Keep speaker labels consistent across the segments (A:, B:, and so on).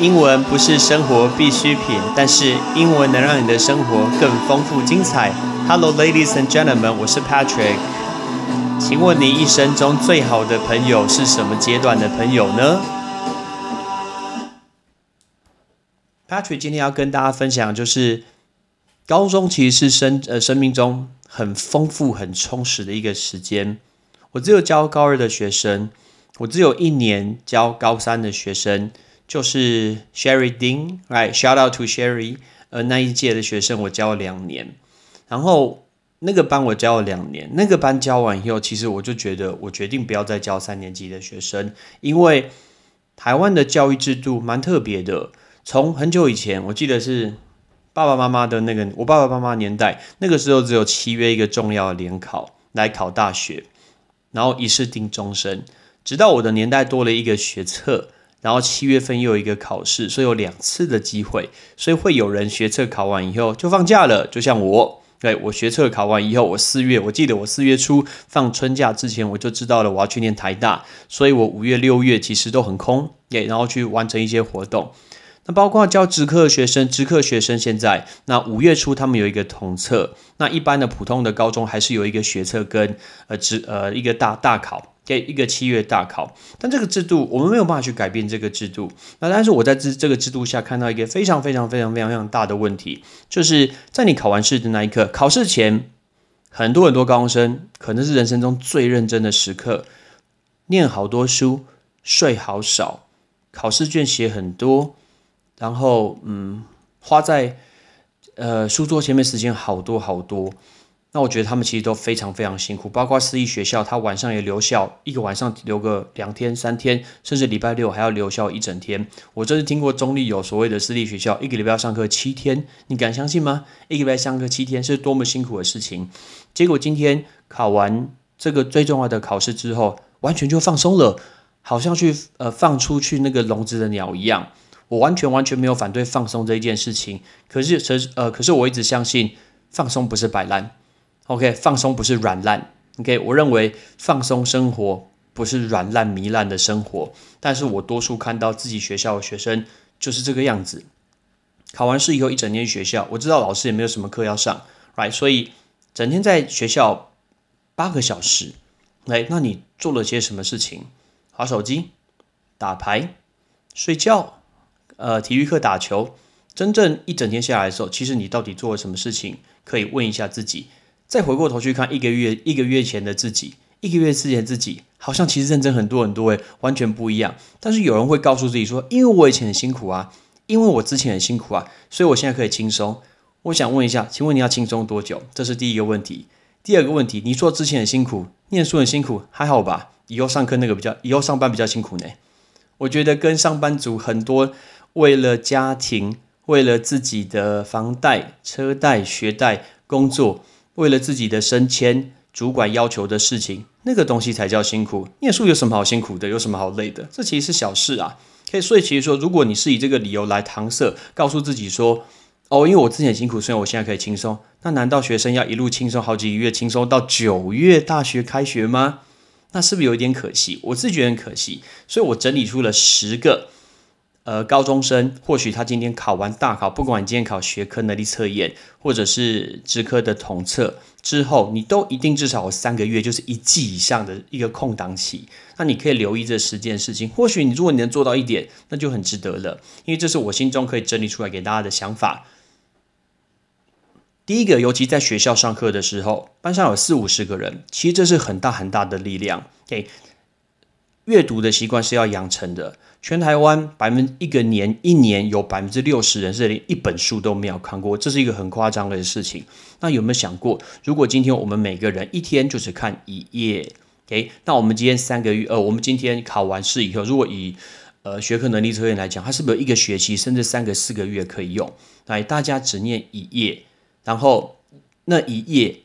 A: 英文不是生活必需品，但是英文能让你的生活更丰富精彩。Hello, ladies and gentlemen，我是 Patrick。请问你一生中最好的朋友是什么阶段的朋友呢？Patrick 今天要跟大家分享，就是高中其实是生呃生命中很丰富、很充实的一个时间。我只有教高二的学生，我只有一年教高三的学生。就是 Sherry Ding，right？Shout out to Sherry。呃，那一届的学生我教了两年，然后那个班我教了两年，那个班教完以后，其实我就觉得我决定不要再教三年级的学生，因为台湾的教育制度蛮特别的。从很久以前，我记得是爸爸妈妈的那个我爸爸妈妈年代，那个时候只有七月一个重要的联考来考大学，然后一试定终身。直到我的年代多了一个学测。然后七月份又有一个考试，所以有两次的机会，所以会有人学测考完以后就放假了，就像我，对我学测考完以后，我四月，我记得我四月初放春假之前，我就知道了我要去念台大，所以我五月六月其实都很空，耶，然后去完成一些活动。那包括教职课学生，职课学生现在那五月初他们有一个统测，那一般的普通的高中还是有一个学测跟呃职呃一个大大考。给一个七月大考，但这个制度我们没有办法去改变这个制度。那但是我在这这个制度下看到一个非常非常非常非常非常大的问题，就是在你考完试的那一刻，考试前很多很多高中生可能是人生中最认真的时刻，念好多书，睡好少，考试卷写很多，然后嗯，花在呃书桌前面时间好多好多。那我觉得他们其实都非常非常辛苦，包括私立学校，他晚上也留校，一个晚上留个两天三天，甚至礼拜六还要留校一整天。我真是听过中立有所谓的私立学校，一个礼拜要上课七天，你敢相信吗？一个礼拜上课七天是多么辛苦的事情。结果今天考完这个最重要的考试之后，完全就放松了，好像去呃放出去那个笼子的鸟一样。我完全完全没有反对放松这一件事情，可是可呃可是我一直相信放松不是摆烂。OK，放松不是软烂。OK，我认为放松生活不是软烂糜烂的生活。但是我多数看到自己学校的学生就是这个样子。考完试以后一整天学校，我知道老师也没有什么课要上，Right？所以整天在学校八个小时。哎，那你做了些什么事情？划手机、打牌、睡觉，呃，体育课打球。真正一整天下来的时候，其实你到底做了什么事情？可以问一下自己。再回过头去看一个月一个月前的自己，一个月之前自己好像其实认真很多很多诶，完全不一样。但是有人会告诉自己说，因为我以前很辛苦啊，因为我之前很辛苦啊，所以我现在可以轻松。我想问一下，请问你要轻松多久？这是第一个问题。第二个问题，你说之前很辛苦，念书很辛苦，还好吧？以后上课那个比较，以后上班比较辛苦呢？我觉得跟上班族很多为了家庭，为了自己的房贷、车贷、学贷、工作。为了自己的升迁，主管要求的事情，那个东西才叫辛苦。念书有什么好辛苦的？有什么好累的？这其实是小事啊。可以，所以其实说，如果你是以这个理由来搪塞，告诉自己说，哦，因为我之前辛苦，所以我现在可以轻松。那难道学生要一路轻松好几个月，轻松到九月大学开学吗？那是不是有一点可惜？我自己觉得很可惜。所以我整理出了十个。呃，高中生或许他今天考完大考，不管你今天考学科能力测验，或者是职科的统测之后，你都一定至少有三个月，就是一季以上的一个空档期。那你可以留意这十件事情，或许你如果你能做到一点，那就很值得了。因为这是我心中可以整理出来给大家的想法。第一个，尤其在学校上课的时候，班上有四五十个人，其实这是很大很大的力量。给阅读的习惯是要养成的。全台湾百分一个年一年有百分之六十人是连一本书都没有看过，这是一个很夸张的事情。那有没有想过，如果今天我们每个人一天就只看一页，OK？那我们今天三个月，呃，我们今天考完试以后，如果以呃学科能力测验来讲，它是不是一个学期甚至三个四个月可以用？来，大家只念一页，然后那一页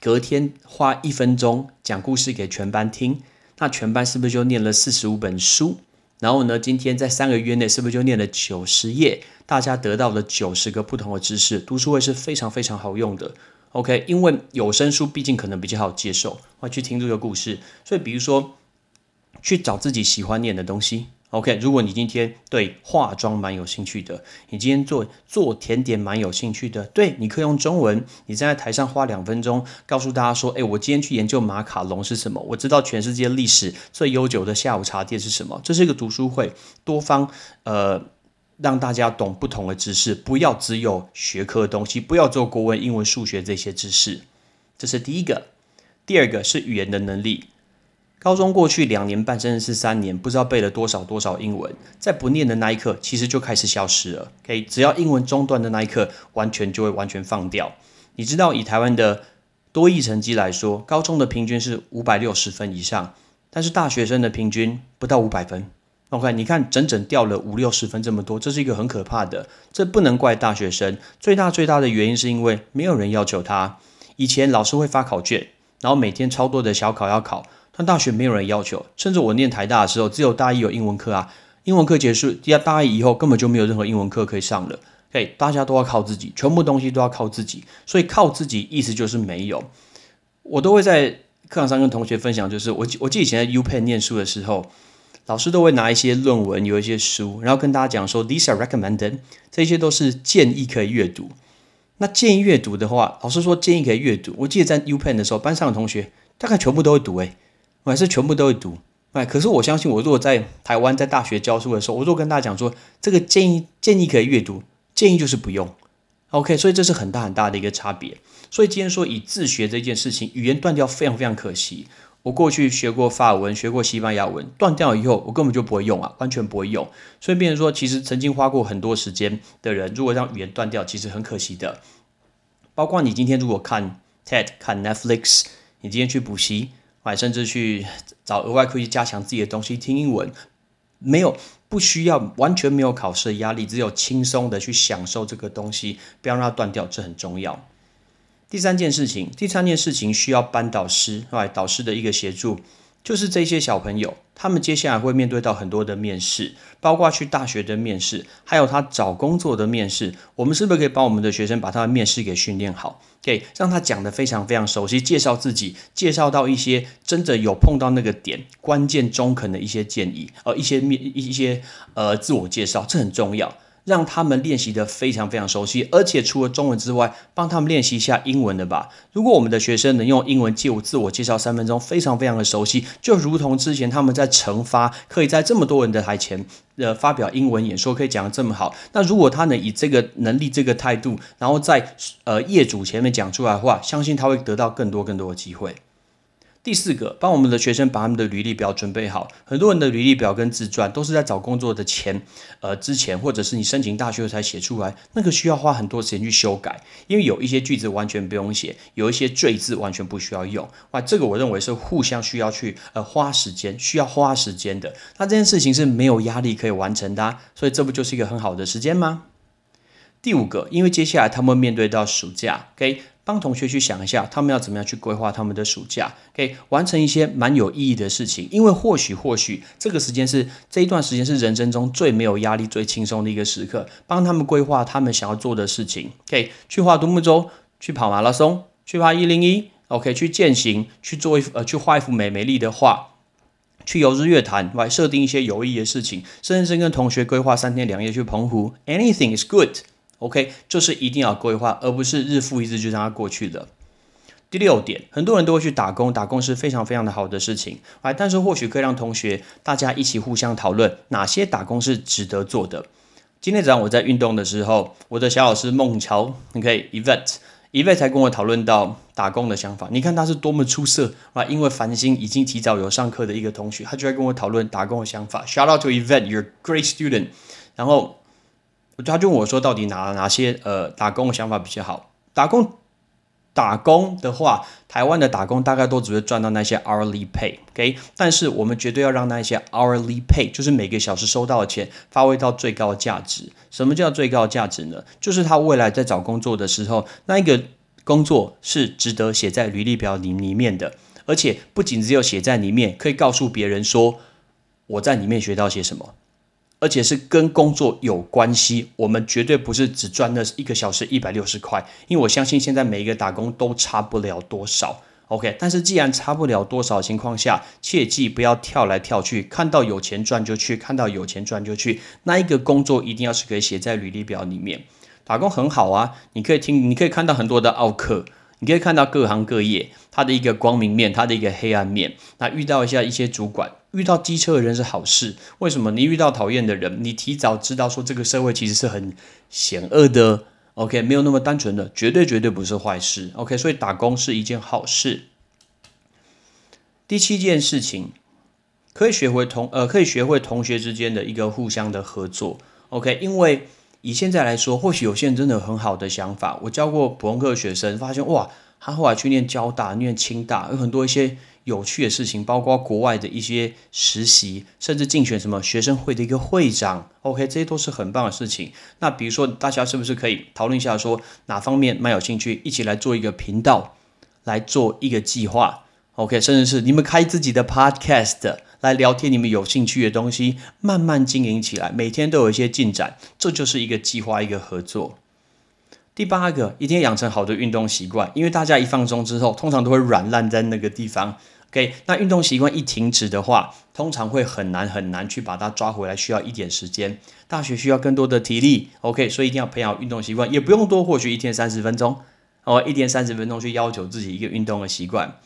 A: 隔天花一分钟讲故事给全班听，那全班是不是就念了四十五本书？然后呢？今天在三个月内是不是就念了九十页？大家得到了九十个不同的知识，读书会是非常非常好用的。OK，因为有声书毕竟可能比较好接受，会去听这个故事。所以，比如说去找自己喜欢念的东西。OK，如果你今天对化妆蛮有兴趣的，你今天做做甜点蛮有兴趣的，对，你可以用中文，你站在台上花两分钟，告诉大家说，哎，我今天去研究马卡龙是什么，我知道全世界历史最悠久的下午茶店是什么，这是一个读书会，多方呃让大家懂不同的知识，不要只有学科的东西，不要做国文、英文、数学这些知识，这是第一个，第二个是语言的能力。高中过去两年半甚至是三年，不知道背了多少多少英文，在不念的那一刻，其实就开始消失了。OK，只要英文中断的那一刻，完全就会完全放掉。你知道，以台湾的多益成绩来说，高中的平均是五百六十分以上，但是大学生的平均不到五百分。OK，你看整整掉了五六十分这么多，这是一个很可怕的。这不能怪大学生，最大最大的原因是因为没有人要求他。以前老师会发考卷，然后每天超多的小考要考。但大学没有人要求，甚至我念台大的时候，只有大一有英文课啊。英文课结束，第二大一以后根本就没有任何英文课可以上了。嘿，大家都要靠自己，全部东西都要靠自己。所以靠自己意思就是没有。我都会在课堂上跟同学分享，就是我我记得以前在 U Penn 念书的时候，老师都会拿一些论文，有一些书，然后跟大家讲说，These are recommended，这些都是建议可以阅读。那建议阅读的话，老师说建议可以阅读。我记得在 U Penn 的时候，班上的同学大概全部都会读，诶。我还是全部都会读，哎，可是我相信，我如果在台湾在大学教书的时候，我如果跟大家讲说，这个建议建议可以阅读，建议就是不用，OK，所以这是很大很大的一个差别。所以今天说以自学这件事情，语言断掉非常非常可惜。我过去学过法文，学过西班牙文，断掉以后，我根本就不会用啊，完全不会用。所以变成说，其实曾经花过很多时间的人，如果让语言断掉，其实很可惜的。包括你今天如果看 TED、看 Netflix，你今天去补习。买甚至去找额外可以加强自己的东西，听英文，没有不需要，完全没有考试的压力，只有轻松的去享受这个东西，不要让它断掉，这很重要。第三件事情，第三件事情需要班导师，哎，导师的一个协助。就是这些小朋友，他们接下来会面对到很多的面试，包括去大学的面试，还有他找工作的面试。我们是不是可以帮我们的学生把他的面试给训练好，给让他讲的非常非常熟悉，介绍自己，介绍到一些真的有碰到那个点，关键中肯的一些建议，呃，一些面一些呃自我介绍，这很重要。让他们练习的非常非常熟悉，而且除了中文之外，帮他们练习一下英文的吧。如果我们的学生能用英文借我自我介绍三分钟，非常非常的熟悉，就如同之前他们在惩发，可以在这么多人的台前呃发表英文演说，可以讲的这么好。那如果他能以这个能力、这个态度，然后在呃业主前面讲出来的话，相信他会得到更多更多的机会。第四个，帮我们的学生把他们的履历表准备好。很多人的履历表跟自传都是在找工作的前，呃之前，或者是你申请大学才写出来，那个需要花很多时间去修改，因为有一些句子完全不用写，有一些赘字完全不需要用。哇，这个我认为是互相需要去呃花时间，需要花时间的。那这件事情是没有压力可以完成的，所以这不就是一个很好的时间吗？第五个，因为接下来他们面对到暑假，OK。帮同学去想一下，他们要怎么样去规划他们的暑假，可以完成一些蛮有意义的事情。因为或许或许这个时间是这一段时间是人生中最没有压力、最轻松的一个时刻。帮他们规划他们想要做的事情，可以去画独木舟，去跑马拉松，去爬一零一，OK，去践行，去做一幅呃，去画一幅美美丽的画，去游日月潭，来设定一些有意义的事情，甚至是跟同学规划三天两夜去澎湖。Anything is good。OK，就是一定要规划，而不是日复一日就让它过去了。第六点，很多人都会去打工，打工是非常非常的好的事情，哎，但是或许可以让同学大家一起互相讨论哪些打工是值得做的。今天早上我在运动的时候，我的小老师孟乔，OK，Event，Event 才跟我讨论到打工的想法。你看他是多么出色啊！因为繁星已经提早有上课的一个同学，他就在跟我讨论打工的想法。Shout out to Event，you're great student。然后。他就问我说：“到底哪哪些呃打工的想法比较好？打工打工的话，台湾的打工大概都只会赚到那些 hourly pay，OK？但是我们绝对要让那些 hourly pay，就是每个小时收到的钱，发挥到最高价值。什么叫最高价值呢？就是他未来在找工作的时候，那一个工作是值得写在履历表里里面的，而且不仅只有写在里面，可以告诉别人说我在里面学到些什么。”而且是跟工作有关系，我们绝对不是只赚那一个小时一百六十块，因为我相信现在每一个打工都差不了多少。OK，但是既然差不了多少情况下，切记不要跳来跳去，看到有钱赚就去，看到有钱赚就去。那一个工作一定要是可以写在履历表里面。打工很好啊，你可以听，你可以看到很多的奥克，你可以看到各行各业它的一个光明面，它的一个黑暗面。那遇到一下一些主管，遇到机车的人是好事。为什么？你遇到讨厌的人，你提早知道说这个社会其实是很险恶的。OK，没有那么单纯的，绝对绝对不是坏事。OK，所以打工是一件好事。第七件事情，可以学会同呃，可以学会同学之间的一个互相的合作。OK，因为以现在来说，或许有些人真的很好的想法。我教过普通课学生，发现哇，他后来去念交大、念清大，有很多一些。有趣的事情，包括国外的一些实习，甚至竞选什么学生会的一个会长，OK，这些都是很棒的事情。那比如说，大家是不是可以讨论一下，说哪方面蛮有兴趣，一起来做一个频道，来做一个计划，OK，甚至是你们开自己的 Podcast 来聊天，你们有兴趣的东西，慢慢经营起来，每天都有一些进展，这就是一个计划，一个合作。第八个，一定要养成好的运动习惯，因为大家一放松之后，通常都会软烂在那个地方。OK，那运动习惯一停止的话，通常会很难很难去把它抓回来，需要一点时间。大学需要更多的体力，OK，所以一定要培养运动习惯，也不用多，或许一天三十分钟，哦，一天三十分钟去要求自己一个运动的习惯。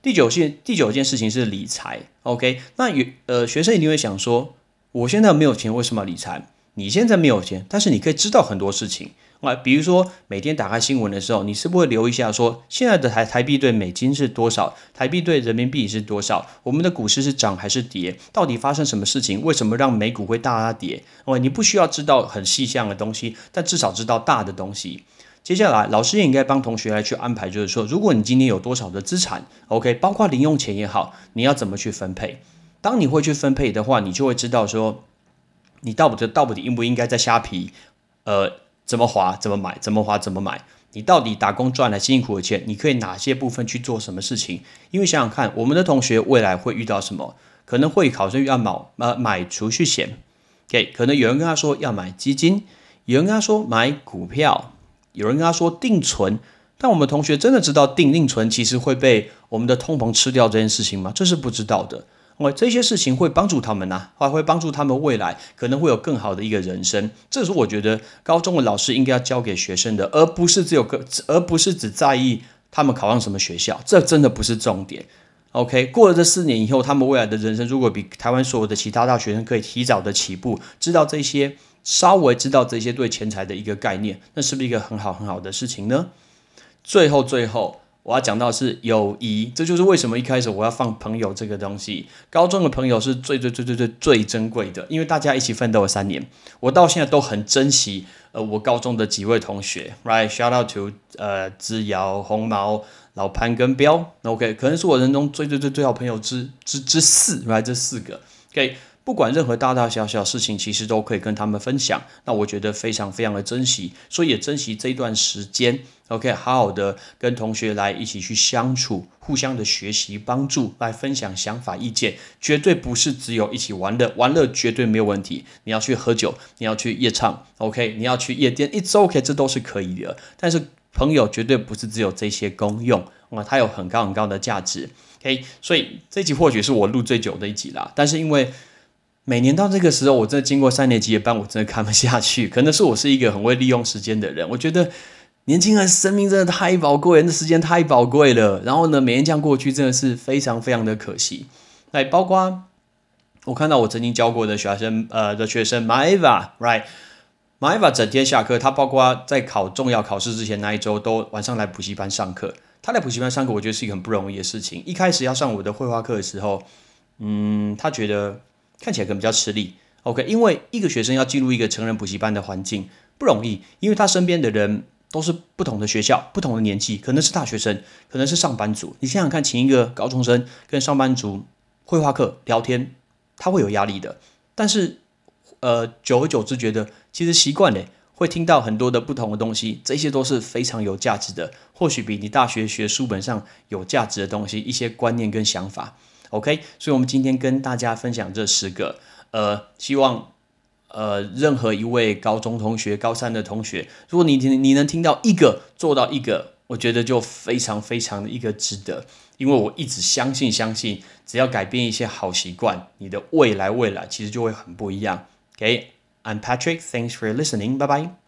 A: 第九件第九件事情是理财，OK，那有呃学生一定会想说，我现在没有钱，为什么要理财？你现在没有钱，但是你可以知道很多事情。啊，比如说每天打开新闻的时候，你是不会留一下说现在的台台币对美金是多少，台币对人民币是多少，我们的股市是涨还是跌，到底发生什么事情，为什么让美股会大大跌？哦，你不需要知道很细项的东西，但至少知道大的东西。接下来，老师也应该帮同学来去安排，就是说，如果你今天有多少的资产，OK，包括零用钱也好，你要怎么去分配？当你会去分配的话，你就会知道说，你到底到底应不应该在虾皮，呃。怎么花？怎么买？怎么花？怎么买？你到底打工赚了辛苦的钱，你可以哪些部分去做什么事情？因为想想看，我们的同学未来会遇到什么？可能会考生要买呃买储蓄险，OK？可能有人跟他说要买基金，有人跟他说买股票，有人跟他说定存。但我们同学真的知道定定存其实会被我们的通膨吃掉这件事情吗？这是不知道的。这些事情会帮助他们呐，还会帮助他们未来可能会有更好的一个人生。这是我觉得高中的老师应该要教给学生的，而不是只有个，而不是只在意他们考上什么学校。这真的不是重点。OK，过了这四年以后，他们未来的人生如果比台湾所有的其他大学生可以提早的起步，知道这些，稍微知道这些对钱财的一个概念，那是不是一个很好很好的事情呢？最后，最后。我要讲到是友谊，这就是为什么一开始我要放朋友这个东西。高中的朋友是最最最最最最珍贵的，因为大家一起奋斗了三年，我到现在都很珍惜。呃，我高中的几位同学，right，shout out to 呃，之尧、红毛、老潘跟彪，OK，可能是我人中最最最最好朋友之之之四，right，这四个，OK。不管任何大大小小事情，其实都可以跟他们分享。那我觉得非常非常的珍惜，所以也珍惜这段时间。OK，好好的跟同学来一起去相处，互相的学习帮助，来分享想法意见，绝对不是只有一起玩乐，玩乐绝对没有问题。你要去喝酒，你要去夜唱，OK，你要去夜店，It's OK，这都是可以的。但是朋友绝对不是只有这些功用啊，它有很高很高的价值。OK，所以这集或许是我录最久的一集啦，但是因为。每年到这个时候，我真的经过三年级的班，我真的看不下去。可能是我是一个很会利用时间的人，我觉得年轻人生命真的太宝贵，那时间太宝贵了。然后呢，每年这样过去，真的是非常非常的可惜。那，包括我看到我曾经教过的学生，呃，的学生 Maiva，right，Maiva 整天下课，他包括在考重要考试之前那一周，都晚上来补习班上课。他来补习班上课，我觉得是一个很不容易的事情。一开始要上我的绘画课的时候，嗯，他觉得。看起来可能比较吃力，OK，因为一个学生要进入一个成人补习班的环境不容易，因为他身边的人都是不同的学校、不同的年纪，可能是大学生，可能是上班族。你想想看，请一个高中生跟上班族绘画课聊天，他会有压力的。但是，呃，久而久之，觉得其实习惯了，会听到很多的不同的东西，这些都是非常有价值的，或许比你大学学书本上有价值的东西，一些观念跟想法。OK，所以，我们今天跟大家分享这十个，呃，希望，呃，任何一位高中同学、高三的同学，如果你听，你能听到一个，做到一个，我觉得就非常非常的一个值得，因为我一直相信相信，只要改变一些好习惯，你的未来未来其实就会很不一样。OK，I'm Patrick，thanks for listening，拜拜。